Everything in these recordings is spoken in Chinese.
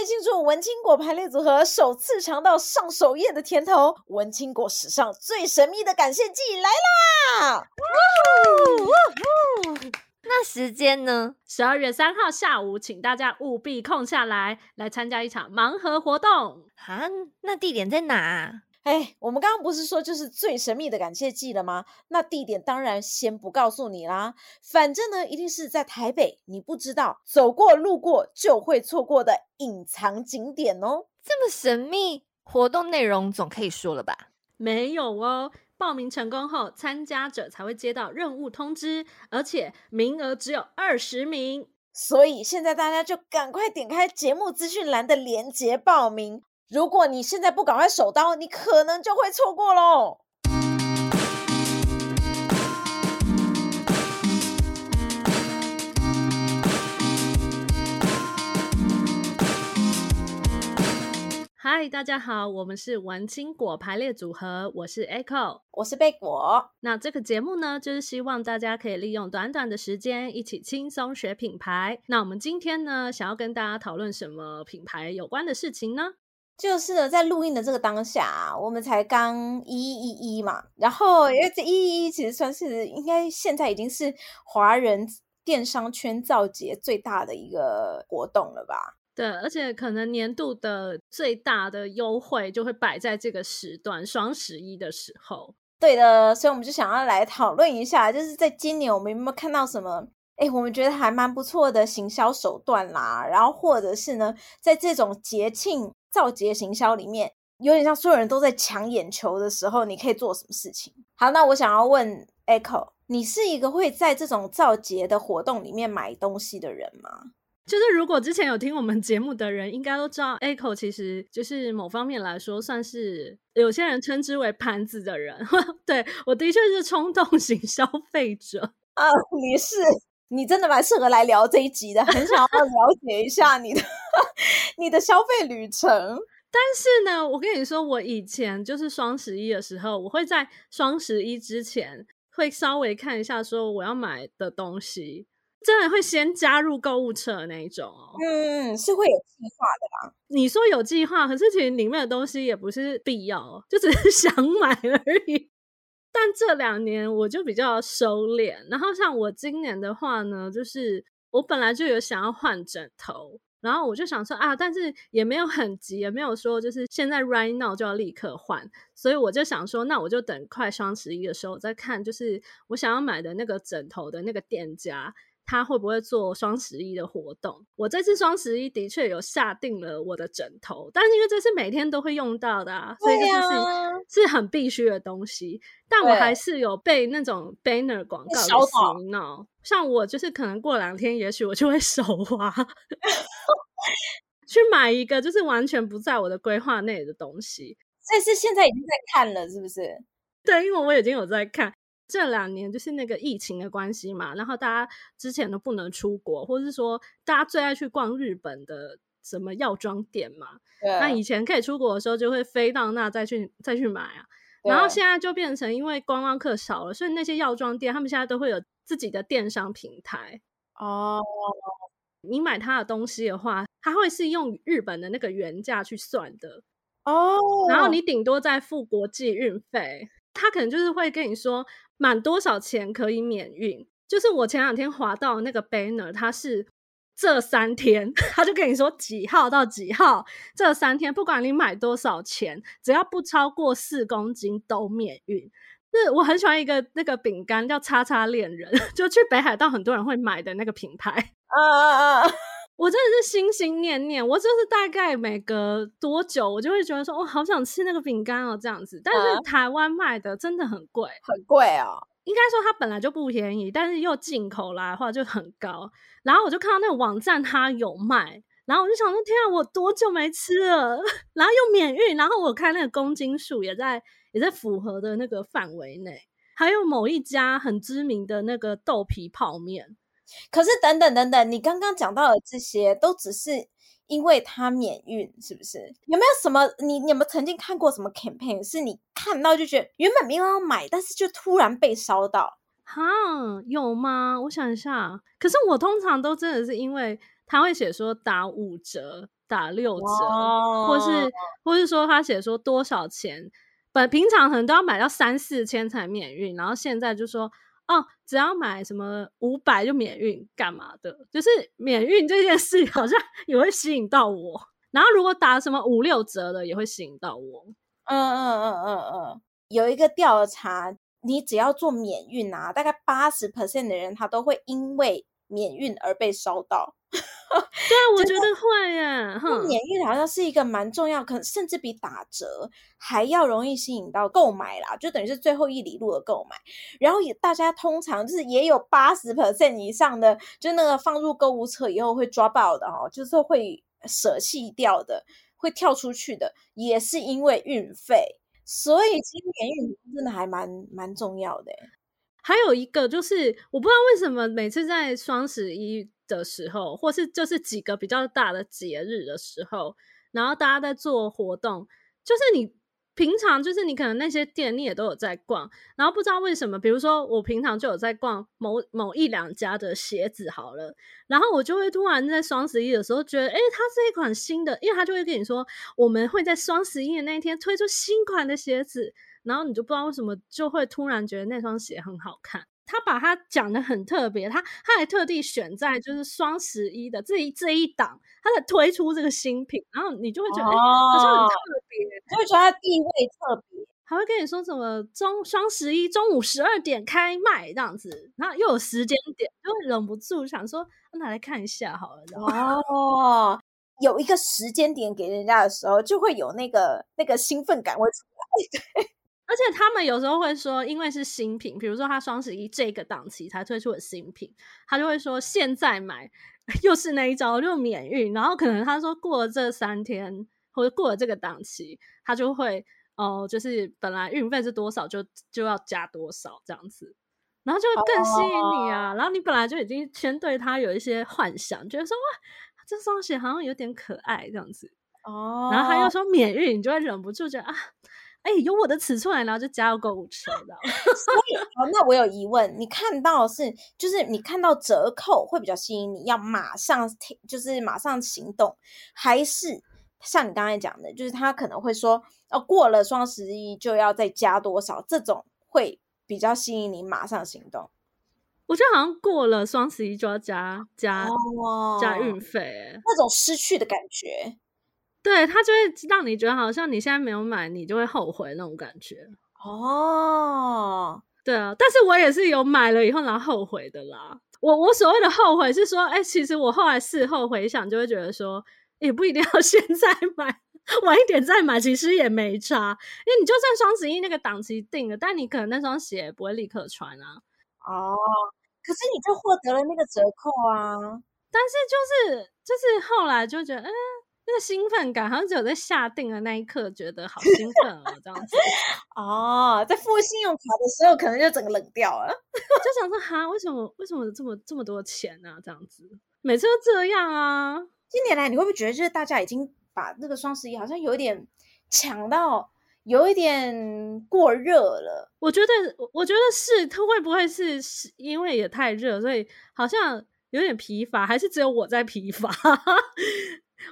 为庆祝文青果排列组合首次尝到上首页的甜头，文青果史上最神秘的感谢季来啦！那时间呢？十二月三号下午，请大家务必空下来，来参加一场盲盒活动。啊，那地点在哪？哎，我们刚刚不是说就是最神秘的感谢祭了吗？那地点当然先不告诉你啦。反正呢，一定是在台北，你不知道，走过路过就会错过的隐藏景点哦。这么神秘，活动内容总可以说了吧？没有哦，报名成功后，参加者才会接到任务通知，而且名额只有二十名。所以现在大家就赶快点开节目资讯栏的链接报名。如果你现在不赶快手刀，你可能就会错过喽。嗨，大家好，我们是文青果排列组合，我是 Echo，我是贝果。那这个节目呢，就是希望大家可以利用短短的时间，一起轻松学品牌。那我们今天呢，想要跟大家讨论什么品牌有关的事情呢？就是呢，在录音的这个当下，我们才刚一一一嘛，然后因为这一一一其实算是应该现在已经是华人电商圈造节最大的一个活动了吧？对，而且可能年度的最大的优惠就会摆在这个时段，双十一的时候。对的，所以我们就想要来讨论一下，就是在今年我们有没有看到什么？哎，我们觉得还蛮不错的行销手段啦，然后或者是呢，在这种节庆。造节行销里面有点像所有人都在抢眼球的时候，你可以做什么事情？好，那我想要问 Echo，你是一个会在这种造节的活动里面买东西的人吗？就是如果之前有听我们节目的人，应该都知道 Echo 其实就是某方面来说，算是有些人称之为盘子的人。对，我的确是冲动型消费者啊，你是。你真的蛮适合来聊这一集的，很想要了解一下你的你的消费旅程。但是呢，我跟你说，我以前就是双十一的时候，我会在双十一之前会稍微看一下，说我要买的东西，真的会先加入购物车那一种哦。嗯，是会有计划的啦。你说有计划，可是其实里面的东西也不是必要，就只是 想买而已。但这两年我就比较收敛，然后像我今年的话呢，就是我本来就有想要换枕头，然后我就想说啊，但是也没有很急，也没有说就是现在 right now 就要立刻换，所以我就想说，那我就等快双十一的时候再看，就是我想要买的那个枕头的那个店家。他会不会做双十一的活动？我这次双十一的确有下定了我的枕头，但是因为这是每天都会用到的啊，所以这是是，很必须的东西。但我还是有被那种 banner 广告给洗脑，像我就是可能过两天，也许我就会 手滑 去买一个就是完全不在我的规划内的东西。所以是现在已经在看了，是不是？对，因为我已经有在看。这两年就是那个疫情的关系嘛，然后大家之前都不能出国，或者是说大家最爱去逛日本的什么药妆店嘛。对那以前可以出国的时候，就会飞到那再去再去买啊。对然后现在就变成因为观光客少了，所以那些药妆店他们现在都会有自己的电商平台哦。你买他的东西的话，他会是用日本的那个原价去算的哦，然后你顶多再付国际运费，他可能就是会跟你说。满多少钱可以免运？就是我前两天滑到那个 banner，它是这三天，他就跟你说几号到几号，这三天不管你买多少钱，只要不超过四公斤都免运。是我很喜欢一个那个饼干叫叉叉恋人，就去北海道很多人会买的那个品牌。啊啊啊！我真的是心心念念，我就是大概每隔多久，我就会觉得说，我好想吃那个饼干哦，这样子。但是台湾卖的真的很贵，很贵哦。应该说它本来就不便宜，但是又进口来的话就很高。然后我就看到那个网站它有卖，然后我就想说，天啊，我多久没吃了？然后又免运，然后我看那个公斤数也在也在符合的那个范围内。还有某一家很知名的那个豆皮泡面。可是等等等等，你刚刚讲到的这些都只是因为它免运，是不是？有没有什么你你有没有曾经看过什么 campaign 是你看到就觉得原本没有要买，但是就突然被烧到？哈，有吗？我想一下。可是我通常都真的是因为他会写说打五折打六折，哦、或是或是说他写说多少钱，本平常可能都要买到三四千才免运，然后现在就说哦，只要买什么五百就免运，干嘛的？就是免运这件事好像 也会吸引到我。然后如果打什么五六折的，也会吸引到我。嗯嗯嗯嗯嗯，有一个调查，你只要做免运啊，大概八十 percent 的人他都会因为免运而被烧到。对啊，我觉得会耶。哼，免运好像是一个蛮重要，可能甚至比打折还要容易吸引到购买啦，就等于是最后一里路的购买。然后也大家通常就是也有八十 percent 以上的，就那个放入购物车以后会抓爆的哦，就是会舍弃掉的。会跳出去的，也是因为运费，所以今年运真的还蛮蛮重要的。还有一个就是，我不知道为什么每次在双十一的时候，或是就是几个比较大的节日的时候，然后大家在做活动，就是你。平常就是你可能那些店你也都有在逛，然后不知道为什么，比如说我平常就有在逛某某一两家的鞋子好了，然后我就会突然在双十一的时候觉得，诶，它是一款新的，因为他就会跟你说我们会在双十一的那一天推出新款的鞋子，然后你就不知道为什么就会突然觉得那双鞋很好看。他把它讲的很特别，他他还特地选在就是双十一的这一这一档，他在推出这个新品，然后你就会觉得、哦欸、好像很特别，就会觉得它地位特别，还会跟你说什么中双十一中午十二点开卖这样子，然后又有时间点，就会忍不住想说拿来看一下好了。哦，有一个时间点给人家的时候，就会有那个那个兴奋感会出来。对。而且他们有时候会说，因为是新品，比如说他双十一这个档期才推出的新品，他就会说现在买又是那一招，就免运。然后可能他说过了这三天或者过了这个档期，他就会哦、呃，就是本来运费是多少就就要加多少这样子，然后就会更吸引你啊。Oh. 然后你本来就已经先对他有一些幻想，觉得说哇，这双鞋好像有点可爱这样子哦。Oh. 然后他又说免运，你就会忍不住觉得啊。哎，有我的尺寸，然后就加入购物车的。所以，好，那我有疑问，你看到是，就是你看到折扣会比较吸引你，要马上停，就是马上行动，还是像你刚才讲的，就是他可能会说，哦，过了双十一就要再加多少，这种会比较吸引你马上行动。我觉得好像过了双十一就要加加、哦、加运费，那种失去的感觉。对，他就会让你觉得好像你现在没有买，你就会后悔那种感觉哦。对啊，但是我也是有买了以后然后后悔的啦。我我所谓的后悔是说，哎，其实我后来事后回想，就会觉得说，也不一定要 现在买，晚一点再买其实也没差。因为你就算双十一那个档期定了，但你可能那双鞋也不会立刻穿啊。哦，可是你就获得了那个折扣啊。但是就是就是后来就觉得，嗯。那个兴奋感好像只有在下定的那一刻觉得好兴奋哦，这样子 哦，在付信用卡的时候可能就整个冷掉了，就想说哈，为什么为什么这么这么多钱呢、啊？这样子每次都这样啊。近年来你会不会觉得就是大家已经把那个双十一好像有一点抢到，有一点过热了？我觉得我觉得是，它会不会是因为也太热，所以好像有点疲乏，还是只有我在疲乏？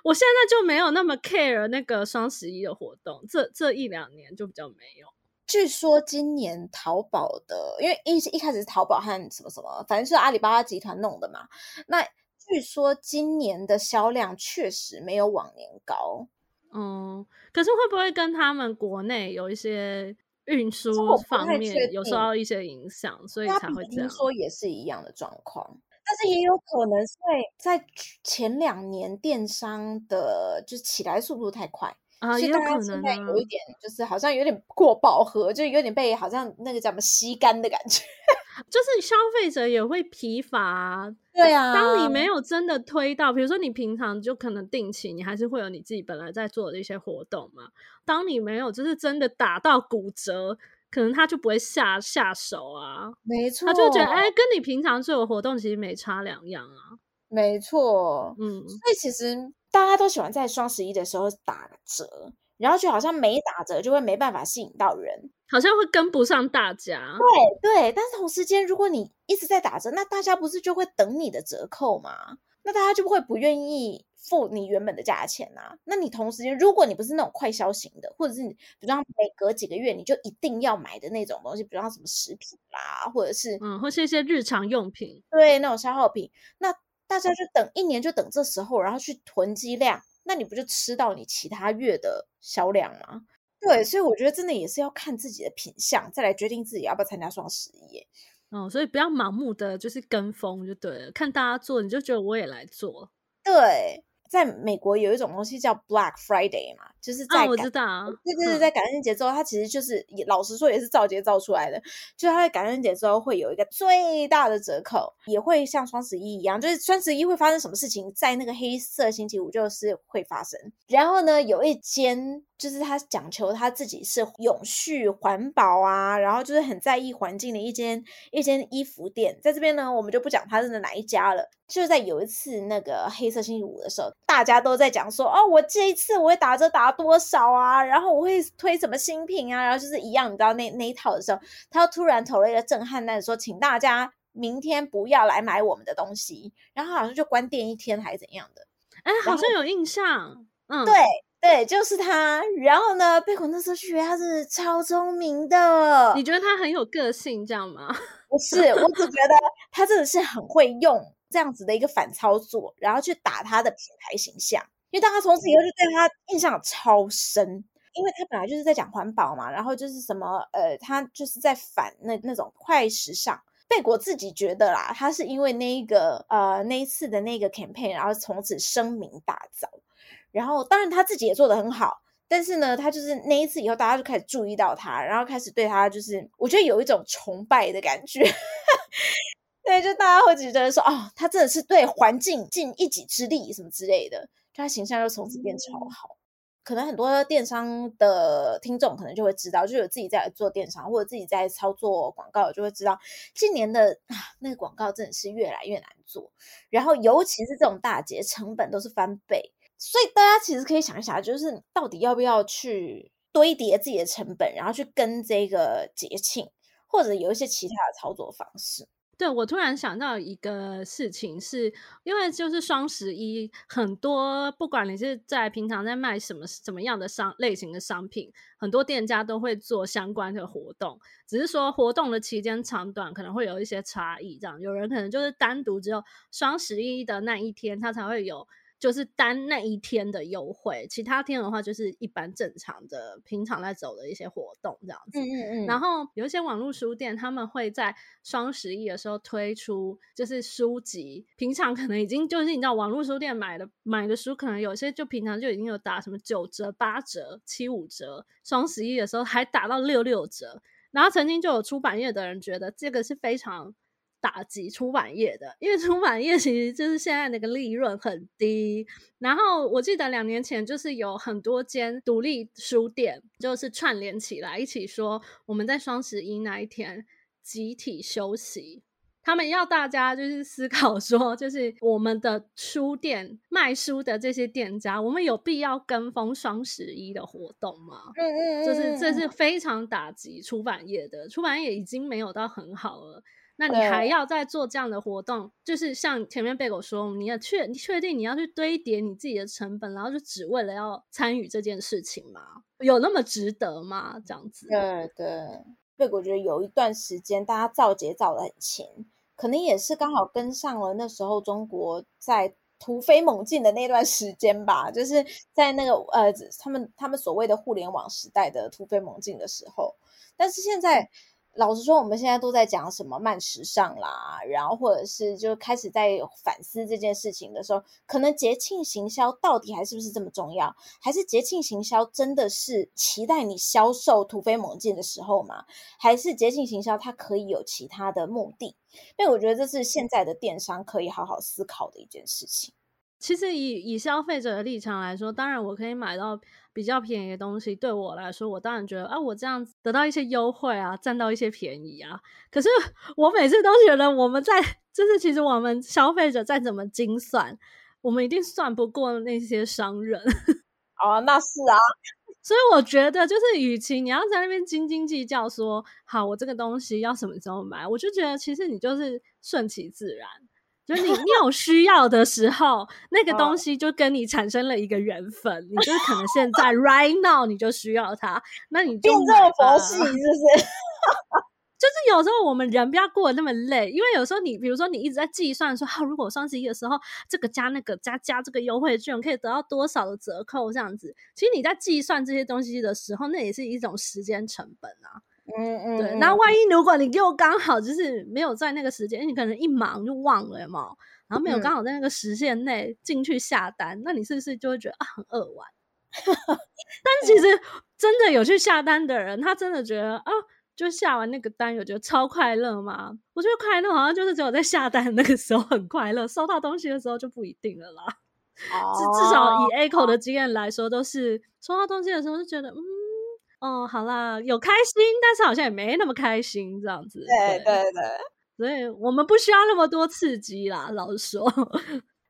我现在就没有那么 care 那个双十一的活动，这这一两年就比较没有。据说今年淘宝的，因为一一开始是淘宝和什么什么，反正是阿里巴巴集团弄的嘛。那据说今年的销量确实没有往年高。嗯，可是会不会跟他们国内有一些运输方面有受到一些影响，所以才会这样？听说也是一样的状况。但是也有可能是在前两年电商的就起来速度太快啊，所以大家现在有一点就是好像有点过饱和，就有点被好像那个叫什么吸干的感觉，就是消费者也会疲乏。对啊，当你没有真的推到，比如说你平常就可能定期，你还是会有你自己本来在做的一些活动嘛。当你没有就是真的打到骨折。可能他就不会下下手啊，没错，他就觉得哎、欸，跟你平常做的活动其实没差两样啊，没错，嗯，所以其实大家都喜欢在双十一的时候打折，然后就好像没打折就会没办法吸引到人，好像会跟不上大家，对对，但是同时间如果你一直在打折，那大家不是就会等你的折扣吗？那大家就会不愿意付你原本的价钱啊。那你同时间，如果你不是那种快消型的，或者是你，比如说每隔几个月你就一定要买的那种东西，比如说什么食品啦，或者是嗯，或是一些日常用品，对，那种消耗品，那大家就等一年，就等这时候，然后去囤积量，那你不就吃到你其他月的销量吗？对，所以我觉得真的也是要看自己的品相，再来决定自己要不要参加双十一。哦，所以不要盲目的就是跟风就对了，看大家做你就觉得我也来做。对，在美国有一种东西叫 Black Friday 嘛，就是在、哦、我知道啊，对对对，在感恩节之后，它其实就是老实说也是造节造出来的，就是它在感恩节之后会有一个最大的折扣，也会像双十一一样，就是双十一会发生什么事情，在那个黑色星期五就是会发生。然后呢，有一间。就是他讲求他自己是永续环保啊，然后就是很在意环境的一间一间衣服店，在这边呢，我们就不讲它是哪一家了。就是在有一次那个黑色星期五的时候，大家都在讲说，哦，我这一次我会打折打多少啊，然后我会推什么新品啊，然后就是一样，你知道那那一套的时候，他突然投了一个震撼弹，说请大家明天不要来买我们的东西，然后好像就关店一天还是怎样的，哎，好像有印象，嗯，对。对，就是他。然后呢，贝果那时候觉得他是超聪明的。你觉得他很有个性，这样吗？不是，我只觉得他真的是很会用这样子的一个反操作，然后去打他的品牌形象。因为大家从此以后就对他印象超深，因为他本来就是在讲环保嘛，然后就是什么呃，他就是在反那那种快时尚。贝果自己觉得啦，他是因为那一个呃那一次的那个 campaign，然后从此声名大噪。然后，当然他自己也做得很好，但是呢，他就是那一次以后，大家就开始注意到他，然后开始对他就是，我觉得有一种崇拜的感觉。对，就大家会觉得说，哦，他真的是对环境尽一己之力，什么之类的，就他形象就从此变超好。嗯。可能很多电商的听众可能就会知道，就有自己在做电商或者自己在操作广告，就会知道今年的啊那个广告真的是越来越难做，然后尤其是这种大节，成本都是翻倍。所以大家其实可以想一想，就是到底要不要去堆叠自己的成本，然后去跟这个节庆，或者有一些其他的操作方式。对，我突然想到一个事情是，因为就是双十一，很多不管你是在平常在卖什么什么样的商类型的商品，很多店家都会做相关的活动，只是说活动的期间长短可能会有一些差异。这样，有人可能就是单独只有双十一的那一天，他才会有。就是单那一天的优惠，其他天的话就是一般正常的平常在走的一些活动这样子。嗯嗯嗯。然后有一些网络书店，他们会在双十一的时候推出，就是书籍，平常可能已经就是你知道网络书店买的买的书，可能有些就平常就已经有打什么九折、八折、七五折，双十一的时候还打到六六折。然后曾经就有出版业的人觉得这个是非常。打击出版业的，因为出版业其实就是现在那个利润很低。然后我记得两年前就是有很多间独立书店，就是串联起来一起说，我们在双十一那一天集体休息。他们要大家就是思考说，就是我们的书店卖书的这些店家，我们有必要跟风双十一的活动吗？嗯嗯嗯，就是这是非常打击出版业的，出版业已经没有到很好了。那你还要再做这样的活动，就是像前面贝狗说，你要确你确定你要去堆叠你自己的成本，然后就只为了要参与这件事情吗？有那么值得吗？这样子？对对，贝果觉得有一段时间大家造节造的很勤，可能也是刚好跟上了那时候中国在突飞猛进的那段时间吧，就是在那个呃他们他们所谓的互联网时代的突飞猛进的时候，但是现在。老实说，我们现在都在讲什么慢时尚啦，然后或者是就开始在反思这件事情的时候，可能节庆行销到底还是不是这么重要？还是节庆行销真的是期待你销售突飞猛进的时候吗？还是节庆行销它可以有其他的目的？因为我觉得这是现在的电商可以好好思考的一件事情。其实以以消费者的立场来说，当然我可以买到比较便宜的东西。对我来说，我当然觉得啊，我这样子得到一些优惠啊，占到一些便宜啊。可是我每次都觉得，我们在就是其实我们消费者再怎么精算，我们一定算不过那些商人。哦，那是啊。所以我觉得，就是与其你要在那边斤斤计较说，好，我这个东西要什么时候买，我就觉得其实你就是顺其自然。就是你你有需要的时候，那个东西就跟你产生了一个缘分。你就是可能现在 right now 你就需要它，那你就变这么佛系，是不是？就是有时候我们人不要过得那么累，因为有时候你比如说你一直在计算说，哈、啊，如果双十一的时候这个加那个加加这个优惠券可以得到多少的折扣这样子，其实你在计算这些东西的时候，那也是一种时间成本啊。嗯嗯，对。那万一如果你又刚好就是没有在那个时间，你可能一忙就忘了嘛，然后没有刚好在那个时限内进去下单，嗯、那你是不是就会觉得啊很扼腕？但其实真的有去下单的人，他真的觉得啊。就下完那个单，有觉得超快乐吗？我觉得快乐好像就是只有在下单那个时候很快乐，收到东西的时候就不一定了啦。哦、至至少以 A 口的经验来说，都是收到东西的时候就觉得，嗯，哦，好啦，有开心，但是好像也没那么开心这样子。对对对，所以我们不需要那么多刺激啦，老实说。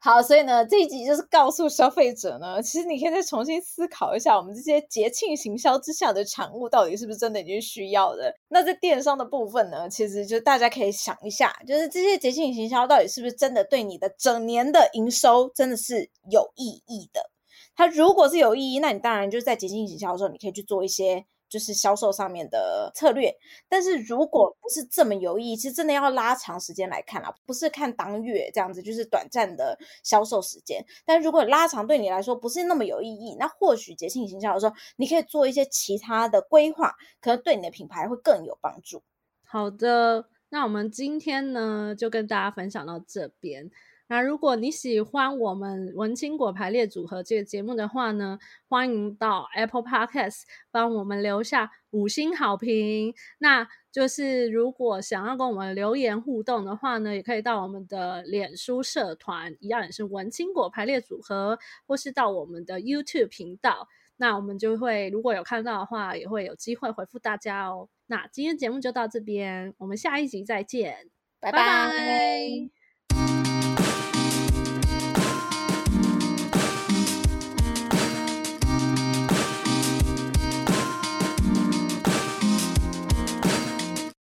好，所以呢，这一集就是告诉消费者呢，其实你可以再重新思考一下，我们这些节庆行销之下的产物到底是不是真的已经需要的。那在电商的部分呢，其实就大家可以想一下，就是这些节庆行销到底是不是真的对你的整年的营收真的是有意义的？它如果是有意义，那你当然就是在节庆行销的时候，你可以去做一些。就是销售上面的策略，但是如果不是这么有意义，其实真的要拉长时间来看啊，不是看当月这样子，就是短暂的销售时间。但如果拉长对你来说不是那么有意义，那或许节庆行销的时候，你可以做一些其他的规划，可能对你的品牌会更有帮助。好的，那我们今天呢就跟大家分享到这边。那如果你喜欢我们文青果排列组合这个节目的话呢，欢迎到 Apple Podcast 帮我们留下五星好评。那就是如果想要跟我们留言互动的话呢，也可以到我们的脸书社团，一样也是文青果排列组合，或是到我们的 YouTube 频道。那我们就会如果有看到的话，也会有机会回复大家哦。那今天节目就到这边，我们下一集再见，拜拜。